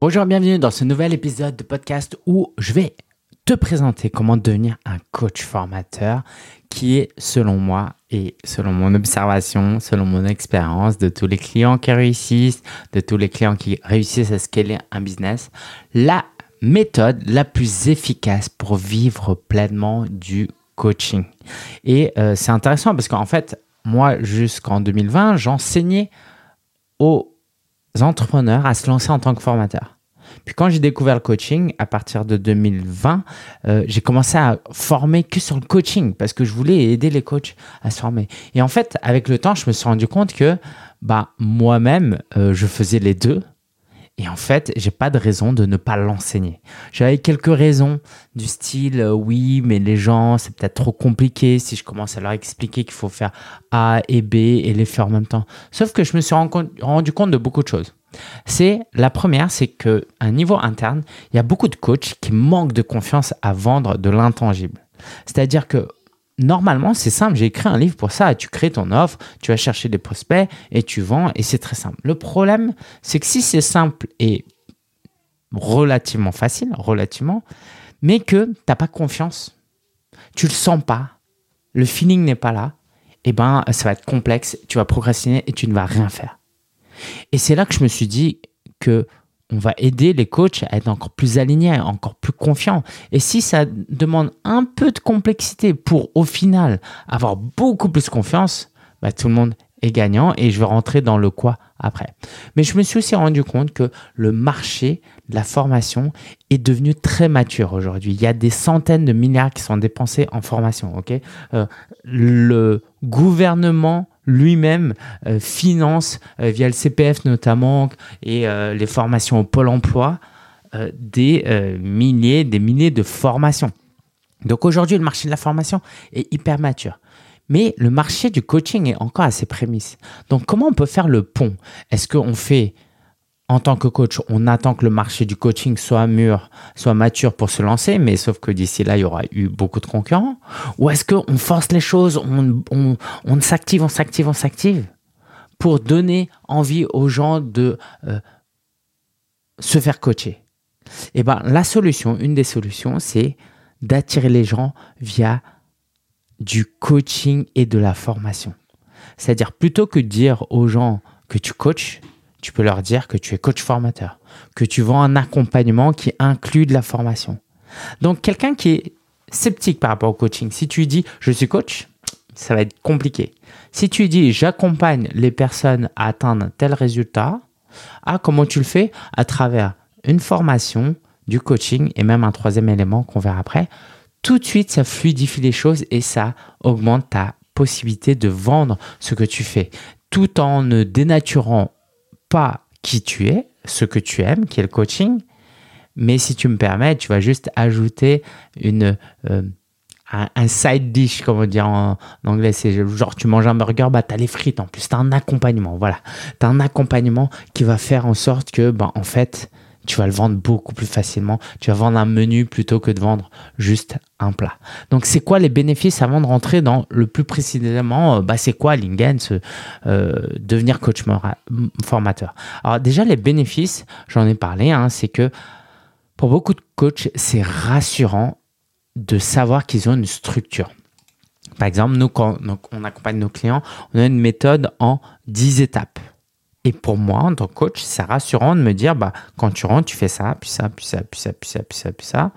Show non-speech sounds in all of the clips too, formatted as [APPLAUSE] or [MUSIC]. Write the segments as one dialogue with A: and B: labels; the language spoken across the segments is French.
A: Bonjour, bienvenue dans ce nouvel épisode de podcast où je vais te présenter comment devenir un coach formateur qui est, selon moi et selon mon observation, selon mon expérience de tous les clients qui réussissent, de tous les clients qui réussissent à scaler un business, la méthode la plus efficace pour vivre pleinement du coaching. Et euh, c'est intéressant parce qu'en fait, moi, jusqu'en 2020, j'enseignais aux entrepreneurs à se lancer en tant que formateur. Puis quand j'ai découvert le coaching, à partir de 2020, euh, j'ai commencé à former que sur le coaching parce que je voulais aider les coachs à se former. Et en fait, avec le temps, je me suis rendu compte que bah, moi-même, euh, je faisais les deux. Et en fait, j'ai pas de raison de ne pas l'enseigner. J'avais quelques raisons du style euh, oui, mais les gens, c'est peut-être trop compliqué si je commence à leur expliquer qu'il faut faire A et B et les faire en même temps. Sauf que je me suis rendu compte de beaucoup de choses. C'est la première, c'est que un niveau interne, il y a beaucoup de coachs qui manquent de confiance à vendre de l'intangible. C'est-à-dire que normalement, c'est simple. J'ai écrit un livre pour ça. Tu crées ton offre, tu vas chercher des prospects et tu vends et c'est très simple. Le problème, c'est que si c'est simple et relativement facile, relativement, mais que tu n'as pas confiance, tu le sens pas, le feeling n'est pas là, eh ben, ça va être complexe, tu vas procrastiner et tu ne vas rien faire. Et c'est là que je me suis dit que on va aider les coachs à être encore plus alignés, encore plus confiants. Et si ça demande un peu de complexité pour au final avoir beaucoup plus confiance, bah, tout le monde est gagnant et je vais rentrer dans le quoi après. Mais je me suis aussi rendu compte que le marché de la formation est devenu très mature aujourd'hui. Il y a des centaines de milliards qui sont dépensés en formation. Ok, euh, le gouvernement lui-même euh, finance euh, via le CPF notamment et les formations au pôle emploi des milliers, des milliers de formations. Donc aujourd'hui, le marché de la formation est hyper mature. Mais le marché du coaching est encore à ses prémices. Donc comment on peut faire le pont? Est-ce qu'on fait en tant que coach, on attend que le marché du coaching soit mûr, soit mature pour se lancer, mais sauf que d'ici là, il y aura eu beaucoup de concurrents Ou est-ce qu'on force les choses, on, s'active, on s'active, on s'active pour donner envie aux gens de euh, se faire coacher? Eh bien, la solution, une des solutions, c'est d'attirer les gens via du coaching et de la formation. C'est-à-dire, plutôt que de dire aux gens que tu coaches, tu peux leur dire que tu es coach formateur, que tu vends un accompagnement qui inclut de la formation. Donc, quelqu'un qui est sceptique par rapport au coaching, si tu dis je suis coach, ça va être compliqué. Si tu dis j'accompagne les personnes à atteindre tel résultat, ah, comment tu le fais? À travers une formation, du coaching et même un troisième élément qu'on verra après, tout de suite, ça fluidifie les choses et ça augmente ta possibilité de vendre ce que tu fais, tout en ne dénaturant pas qui tu es, ce que tu aimes, qui est le coaching. Mais si tu me permets, tu vas juste ajouter euh, un, side dish, comme on dit en, anglais. C'est genre, tu manges un burger, bah, tu les frites en plus. Tu un accompagnement. Voilà. Tu un accompagnement qui va faire en sorte que, bah, en fait, tu vas le vendre beaucoup plus facilement. Tu vas vendre un menu plutôt que de vendre juste un plat. Donc, c'est quoi les bénéfices avant de rentrer dans le plus précisément euh, bah, C'est quoi Lingen, euh, devenir coach formateur? Alors, déjà, les bénéfices, j'en ai parlé, hein, c'est que pour beaucoup de coachs, c'est rassurant de savoir qu'ils ont une structure. Par exemple, nous, quand on accompagne nos clients, on a une méthode en 10 étapes. Et pour moi, en tant que coach, c'est rassurant de me dire, bah, quand tu rentres, tu fais ça, puis ça, puis ça, puis ça, puis ça, puis ça, puis ça.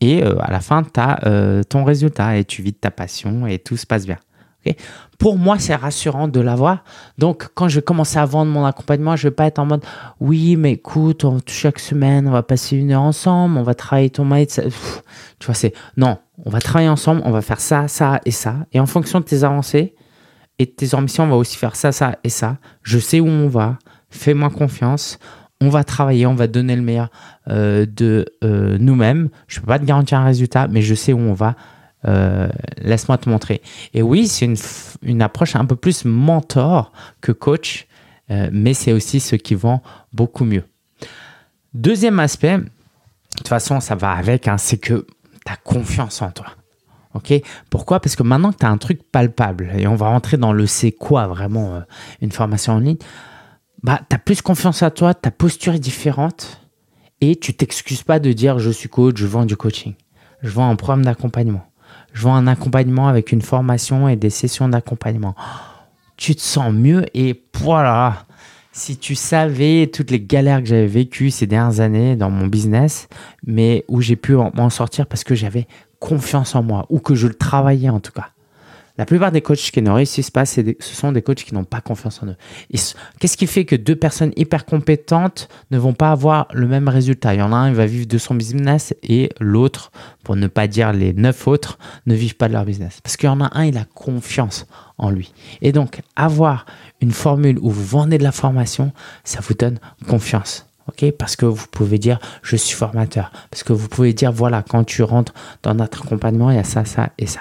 A: Et euh, à la fin, tu as euh, ton résultat et tu vis de ta passion et tout se passe bien. pour moi, c'est rassurant de l'avoir. Donc, quand je vais commencer à vendre mon accompagnement, je ne vais pas être en mode oui, mais écoute, chaque semaine, on va passer une heure ensemble, on va travailler ton mindset. tu vois, c'est non, on va travailler ensemble, on va faire ça, ça et ça. Et en fonction de tes avancées, et tes ambitions, on va aussi faire ça, ça et ça. Je sais où on va. Fais-moi confiance. On va travailler, on va donner le meilleur euh, de euh, nous-mêmes. Je ne peux pas te garantir un résultat, mais je sais où on va. Euh, laisse-moi te montrer. Et oui, c'est une, approche un peu plus mentor que coach, mais c'est aussi ce qui vend beaucoup mieux. Deuxième aspect, de toute façon, ça va avec, hein, c'est que tu as confiance en toi. Ok Pourquoi? Parce que maintenant que tu as un truc palpable, et on va rentrer dans le c'est quoi vraiment euh, une formation en ligne, bah, tu as plus confiance à toi, ta posture est différente, et tu t'excuses pas de dire je suis coach, je vends du coaching. Je vends un programme d'accompagnement. Je vends un accompagnement avec une formation et des sessions d'accompagnement. Tu te sens mieux et voilà. Si tu savais toutes les galères que j'avais vécues ces dernières années dans mon business, mais où j'ai pu m'en sortir parce que j'avais confiance en moi ou que je le travaillais en tout cas. La plupart des coachs qui ne réussissent pas, ce sont des coachs qui n'ont pas confiance en eux. Qu'est-ce qui fait que deux personnes hyper compétentes ne vont pas avoir le même résultat? Il y en a un, il va vivre de son business et l'autre, pour ne pas dire les neuf autres, ne vivent pas de leur business. Parce qu'il y en a un, il a confiance en lui. Et donc, avoir une formule où vous vendez de la formation, ça vous donne confiance. Ok parce que vous pouvez dire je suis formateur. Parce que vous pouvez dire voilà, quand tu rentres dans notre accompagnement, il y a ça, ça et ça.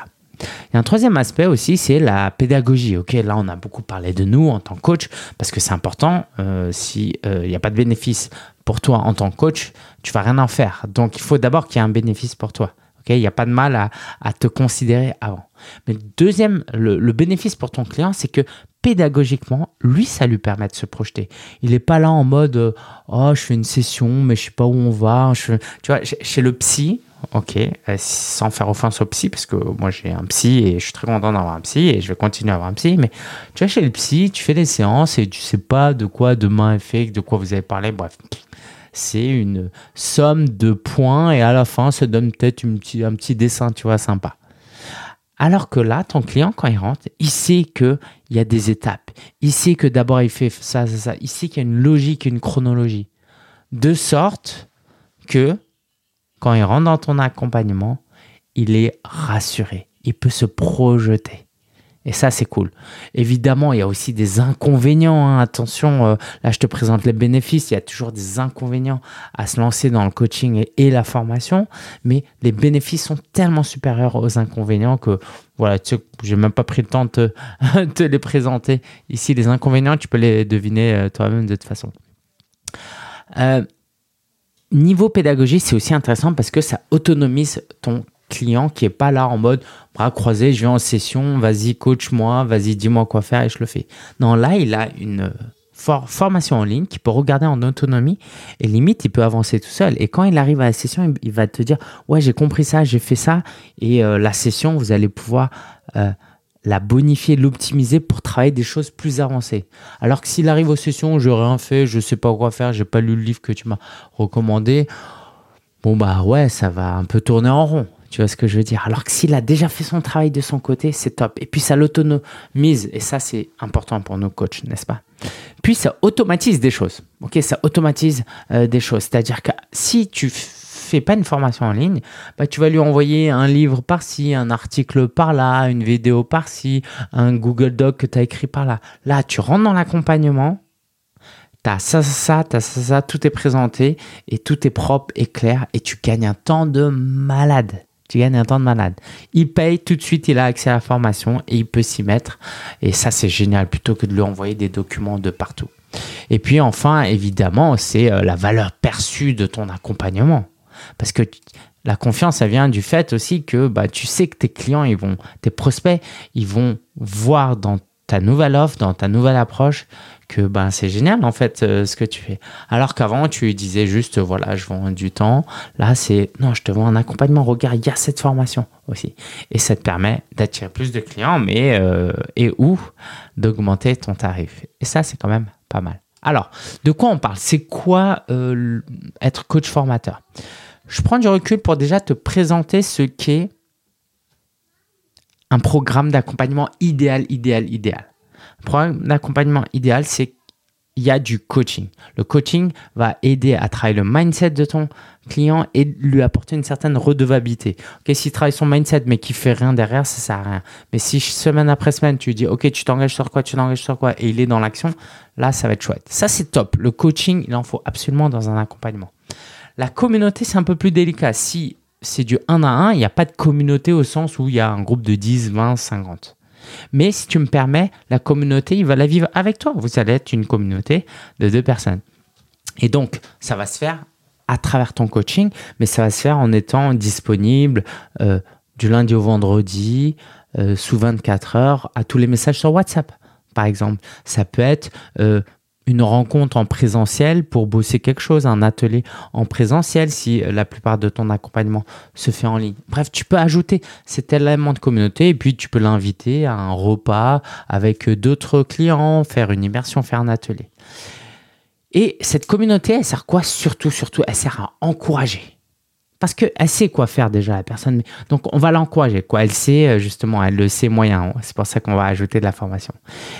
A: A un troisième aspect aussi, c'est la pédagogie. Ok, là on a beaucoup parlé de nous en tant que coach parce que c'est important. Euh, si euh, il n'y a pas de bénéfice pour toi en tant que coach, tu vas rien en faire. Donc il faut d'abord qu'il y ait un bénéfice pour toi. Ok, il n'y a pas de mal à, te considérer avant. Mais deuxième, le, bénéfice pour ton client, c'est que pédagogiquement, lui, ça lui permet de se projeter. Il n'est pas là en mode euh, oh je fais une session mais je sais pas où on va. tu vois, chez le psy, ok, euh, sans faire offense au psy, parce que moi j'ai un psy et je suis très content d'avoir un psy et je vais continuer à avoir un psy, mais tu vas chez le psy, tu fais des séances et tu sais pas de quoi demain est fait, de quoi vous avez parlé, bref. C'est une somme de points et à la fin, ça donne peut-être un petit dessin, tu vois, sympa. Alors que là, ton client, quand il rentre, il sait qu'il y a des étapes. Il sait que d'abord, il fait ça, ça, ça. Il sait qu'il y a une logique, une chronologie. De sorte que quand il rentre dans ton accompagnement, il est rassuré. Il peut se projeter. Et ça, c'est cool. Évidemment, il y a aussi des inconvénients. Hein. Attention, euh, là, je te présente les bénéfices. Il y a toujours des inconvénients à se lancer dans le coaching et, la formation. Mais les bénéfices sont tellement supérieurs aux inconvénients que, voilà, tu sais, j'ai même pas pris le temps de [LAUGHS] te, les présenter. Ici, les inconvénients, tu peux les deviner euh, toi-même de toute façon. Euh, niveau pédagogie, c'est aussi intéressant parce que ça autonomise ton client qui est pas là en mode bras croisés, je vais en session, vas-y coach-moi, vas-y dis-moi quoi faire et je le fais. Non, là, il a une formation en ligne qu'il peut regarder en autonomie et limite, il peut avancer tout seul. Et quand il arrive à la session, il, va te dire, ouais, j'ai compris ça, j'ai fait ça et euh, la session, vous allez pouvoir... Euh, la bonifier, l'optimiser pour travailler des choses plus avancées. Alors que s'il arrive aux sessions, je rien fait, je sais pas quoi faire, j'ai pas lu le livre que tu m'as recommandé, bon bah ouais, ça va un peu tourner en rond. Tu vois ce que je veux dire? Alors que s'il a déjà fait son travail de son côté, c'est top. Et puis ça l'autonomise, et ça c'est important pour nos coachs, n'est-ce pas? Puis ça automatise des choses. Ok, ça automatise euh, des choses. C'est-à-dire que si tu fais pas une formation en ligne, bah, tu vas lui envoyer un livre par-ci, un article par-là, une vidéo par-ci, un Google Doc que tu as écrit par-là. Là, tu rentres dans l'accompagnement, tu as ça, ça, ça, ça, ça, tout est présenté et tout est propre et clair et tu gagnes un temps de malade. Tu gagnes un temps de malade. Il paye tout de suite, il a accès à la formation et il peut s'y mettre. Et ça, c'est génial plutôt que de lui envoyer des documents de partout. Et puis enfin, évidemment, c'est euh, la valeur perçue de ton accompagnement. Parce que la confiance, ça vient du fait aussi que bah, tu sais que tes clients, ils vont, tes prospects, ils vont voir dans ta nouvelle offre, dans ta nouvelle approche, que bah, c'est génial en fait euh, ce que tu fais. Alors qu'avant, tu disais juste, voilà, je vends du temps. Là, c'est, non, je te vends un accompagnement. Regarde, il y a cette formation aussi. Et ça te permet d'attirer plus de clients, mais euh, et ou d'augmenter ton tarif. Et ça, c'est quand même pas mal. Alors, de quoi on parle? C'est quoi euh, être coach formateur? Je prends du recul pour déjà te présenter ce qu'est un programme d'accompagnement idéal, idéal, idéal. Un programme d'accompagnement idéal, c'est il y a du coaching. Le coaching va aider à travailler le mindset de ton client et lui apporter une certaine redevabilité. Ok, s'il travaille son mindset mais qu'il fait rien derrière, ça sert à rien. Mais si semaine après semaine tu dis ok, tu t'engages sur quoi, tu t'engages sur quoi et il est dans l'action, là ça va être chouette. Ça c'est top. Le coaching, il en faut absolument dans un accompagnement. La communauté, c'est un peu plus délicat. Si c'est du 1 à 1, il n'y a pas de communauté au sens où il y a un groupe de 10, 20, 50. Mais si tu me permets, la communauté, il va la vivre avec toi. Vous allez être une communauté de deux personnes. Et donc, ça va se faire à travers ton coaching, mais ça va se faire en étant disponible euh, du lundi au vendredi, euh, sous 24 heures, à tous les messages sur WhatsApp, par exemple. Ça peut être euh, une rencontre en présentiel pour bosser quelque chose, un atelier en présentiel si la plupart de ton accompagnement se fait en ligne. Bref, tu peux ajouter cet élément de communauté et puis tu peux l'inviter à un repas avec d'autres clients, faire une immersion, faire un atelier. Et cette communauté, elle sert quoi Surtout, surtout, elle sert à encourager. Parce qu'elle sait quoi faire déjà, la personne. Donc, on va l'encourager. Quoi. Elle sait, euh, justement, elle le sait moyen. C'est pour ça qu'on va ajouter de la formation.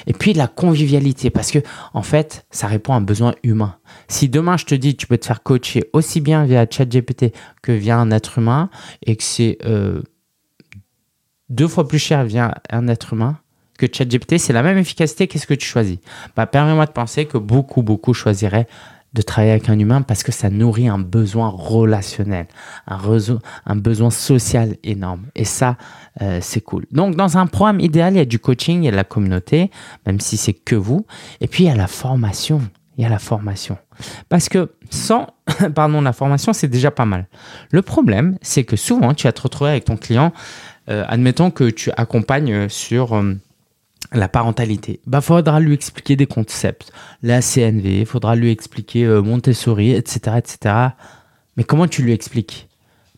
A: Et puis, la convivialité. Parce que, en fait, ça répond à un besoin humain. Si demain, je te dis, tu peux te faire coacher aussi bien via ChatGPT que via un être humain et que c'est euh, deux fois plus cher via un être humain, que ChatGPT, c'est la même efficacité, qu'est-ce que tu choisis? Bah, Permets-moi de penser que beaucoup, beaucoup choisiraient de travailler avec un humain parce que ça nourrit un besoin relationnel, un, besoin social énorme. Et ça, euh, c'est cool. Donc, dans un programme idéal, il y a du coaching, il y a de la communauté, même si c'est que vous. Et puis, il y a la formation. Il y a la formation. Parce que sans [LAUGHS] pardon, la formation, c'est déjà pas mal. Le problème, c'est que souvent, tu vas te retrouver avec ton client, euh, admettons que tu accompagnes sur... Euh, la parentalité, bah faudra lui expliquer des concepts, la CNV, faudra lui expliquer euh, Montessori, etc., etc. Mais comment tu lui expliques?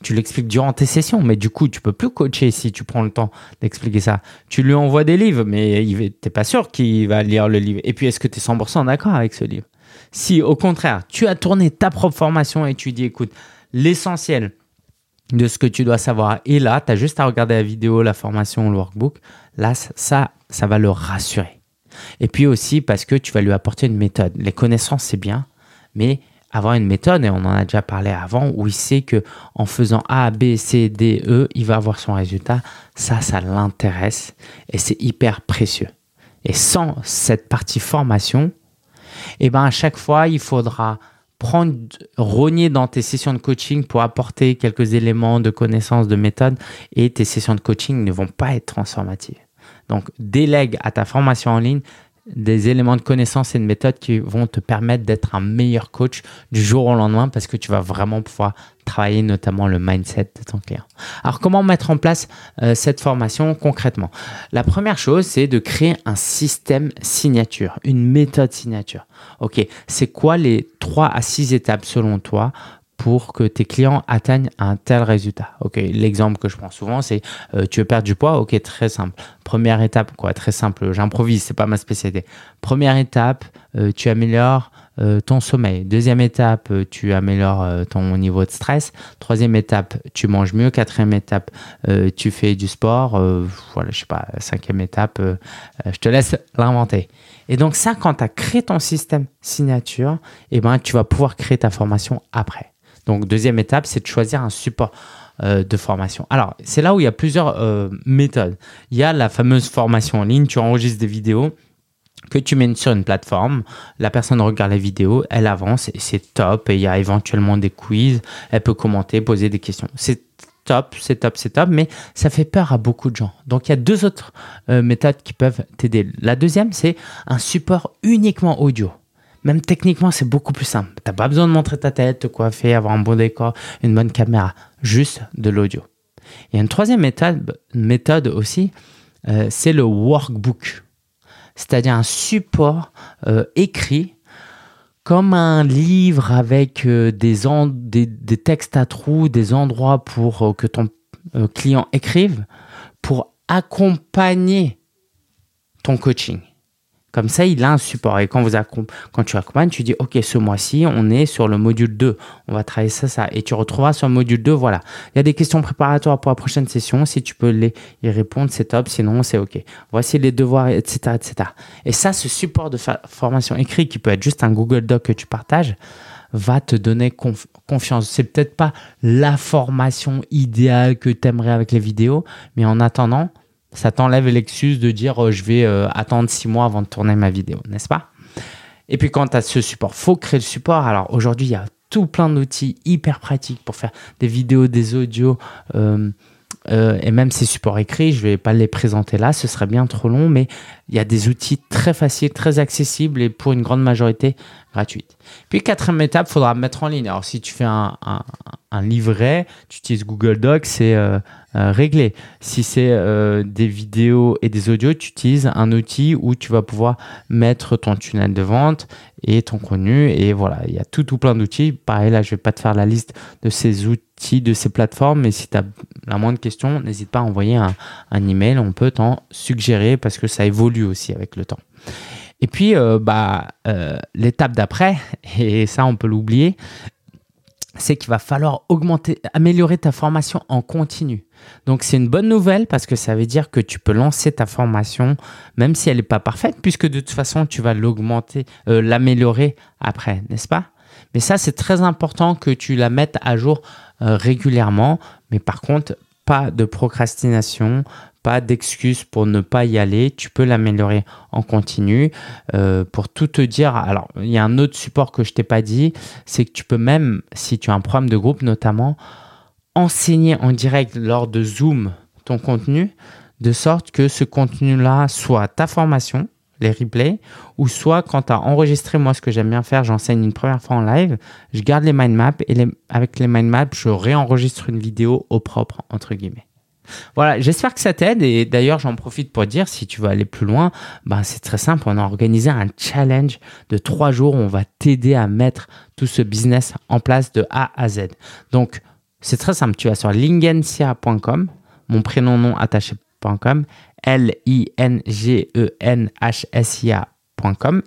A: Tu l'expliques durant tes sessions, mais du coup, tu peux plus coacher si tu prends le temps d'expliquer ça. Tu lui envoies des livres, mais tu n'es pas sûr qu'il va lire le livre. Et puis, est-ce que tu es 100% d'accord avec ce livre? Si, au contraire, tu as tourné ta propre formation et tu dis, écoute, l'essentiel de ce que tu dois savoir est là, tu as juste à regarder la vidéo, la formation, le workbook, là, ça, ça va le rassurer. Et puis aussi parce que tu vas lui apporter une méthode. Les connaissances, c'est bien, mais avoir une méthode, et on en a déjà parlé avant, où il sait que en faisant A, B, C, D, E, il va avoir son résultat, ça, ça l'intéresse et c'est hyper précieux. Et sans cette partie formation, eh ben à chaque fois, il faudra prendre, rogner dans tes sessions de coaching pour apporter quelques éléments de connaissances, de méthode, et tes sessions de coaching ne vont pas être transformatives. Donc, délègue à ta formation en ligne des éléments de connaissance et de méthode qui vont te permettre d'être un meilleur coach du jour au lendemain parce que tu vas vraiment pouvoir travailler notamment le mindset de ton client. Alors comment mettre en place euh, cette formation concrètement? La première chose, c'est de créer un système signature, une méthode signature. OK, c'est quoi les 3 à 6 étapes selon toi pour que tes clients atteignent un tel résultat. Ok, l'exemple que je prends souvent, c'est euh, tu veux perdre du poids. Ok, très simple. Première étape, quoi, très simple. J'improvise, c'est pas ma spécialité. Première étape, euh, tu améliores euh, ton sommeil. Deuxième étape, tu améliores ton niveau de stress. Troisième étape, tu manges mieux. Quatrième étape, tu fais du sport. voilà, je sais pas. Cinquième étape, je te laisse l'inventer. Et donc ça, quand tu as créé ton système signature, eh ben, tu vas pouvoir créer ta formation après. Donc, deuxième étape, c'est de choisir un support euh, de formation. Alors, c'est là où il y a plusieurs euh, méthodes. Il y a la fameuse formation en ligne. Tu enregistres des vidéos que tu mets sur une plateforme, la personne regarde la vidéo, elle avance et c'est top. Et il y a éventuellement des quiz, elle peut commenter, poser des questions. C'est top, c'est top, c'est top, mais ça fait peur à beaucoup de gens. Donc il y a deux autres euh, méthodes qui peuvent t'aider. La deuxième, c'est un support uniquement audio. Même techniquement, c'est beaucoup plus simple. Tu n'as pas besoin de montrer ta tête, te coiffer, avoir un bon décor, une bonne caméra. Juste de l'audio. Il y a une troisième méthode, aussi, euh, c'est le workbook. C'est-à-dire un support euh, écrit comme un livre avec euh, des, textes à trous, des endroits pour que ton client écrive pour accompagner ton coaching. Comme ça, il a un support. Et quand, vous quand tu accompagnes, tu dis, OK, ce mois-ci, on est sur le module 2. On va travailler ça, ça. Et tu retrouveras sur le module 2, voilà. Il y a des questions préparatoires pour la prochaine session. Si tu peux les, y répondre, c'est top. Sinon, c'est OK. Voici les devoirs, etc., etc. Et ça, ce support de formation écrit, qui peut être juste un Google Doc que tu partages, va te donner confiance. C'est peut-être pas la formation idéale que tu aimerais avec les vidéos, mais en attendant, ça t'enlève l'excuse de dire euh, je vais euh, attendre six mois avant de tourner ma vidéo, n'est-ce pas? Et puis quand tu as ce support, faut créer le support. Alors aujourd'hui, il y a tout plein d'outils hyper pratiques pour faire des vidéos, des audios. Euh, et même ces supports écrits, je ne vais pas les présenter là, ce serait bien trop long, mais il y a des outils très faciles, très accessibles et pour une grande majorité gratuites. Puis quatrième étape, il faudra mettre en ligne. Alors si tu fais un, livret, tu utilises Google Docs, c'est euh, euh, réglé. Si c'est euh, des vidéos et des audios, tu utilises un outil où tu vas pouvoir mettre ton tunnel de vente et ton contenu. Et voilà, il y a tout, tout plein d'outils. Pareil, là, je vais pas te faire la liste de ces outils, de ces plateformes, mais si tu as la moindre question, n'hésite pas à envoyer un, email. On peut t'en suggérer parce que ça évolue aussi avec le temps. Et puis, bah, l'étape d'après, [LAUGHS] et ça, on peut l'oublier, c'est qu'il va falloir augmenter, améliorer ta formation en continu. Donc c'est une bonne nouvelle parce que ça veut dire que tu peux lancer ta formation même si elle n'est pas parfaite puisque de toute façon tu vas l'augmenter, euh, l'améliorer après, n'est-ce pas? Mais ça c'est très important que tu la mettes à jour euh, régulièrement. Mais par contre, pas de procrastination, pas d'excuse pour ne pas y aller. Tu peux l'améliorer en continu. Euh, pour tout te dire, alors il y a un autre support que je t'ai pas dit, c'est que tu peux même, si tu as un programme de groupe notamment, enseigner en direct lors de Zoom ton contenu, de sorte que ce contenu-là soit ta formation, les replays, ou soit quand as enregistré, moi ce que j'aime bien faire, j'enseigne une première fois en live, je garde les mind maps et avec les mind maps, je réenregistre une vidéo au propre, entre guillemets. Voilà, j'espère que ça t'aide et d'ailleurs j'en profite pour dire si tu veux aller plus loin, ben c'est très simple, on a organisé un challenge de trois jours où on va t'aider à mettre tout ce business en place de A à Z. Donc c'est très simple, tu vas sur lingencia.com, mon prénom nom attaché.com, L-I-N-G-E-N-H-S-I-A.com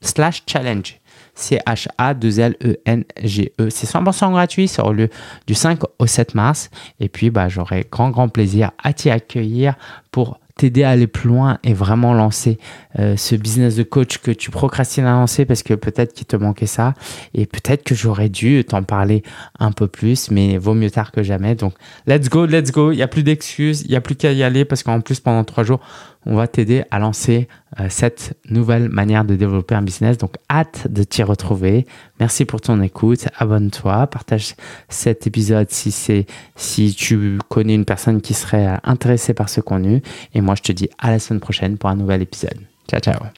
A: slash challenge. C-H-A-2-L-E-N-G-E. C'est 100% gratuit, aura lieu du 5 au 7 mars. Et puis, bah, j'aurai grand, grand plaisir à t'y accueillir pour t'aider à aller plus loin et vraiment lancer euh, ce business de coach que tu procrastines à lancer parce que peut-être qu'il te manquait ça et peut-être que j'aurais dû t'en parler un peu plus, mais vaut mieux tard que jamais. Donc, let's go, let's go. Il n'y a plus d'excuses, il n'y a plus qu'à y aller parce qu'en plus, pendant trois jours, on va t'aider à lancer euh, cette nouvelle manière de développer un business. Donc, hâte de t'y retrouver. Merci pour ton écoute. Abonne-toi, partage cet épisode si c'est si tu connais une personne qui serait intéressée par ce contenu. Et moi, je te dis à la semaine prochaine pour un nouvel épisode. Ciao, ciao.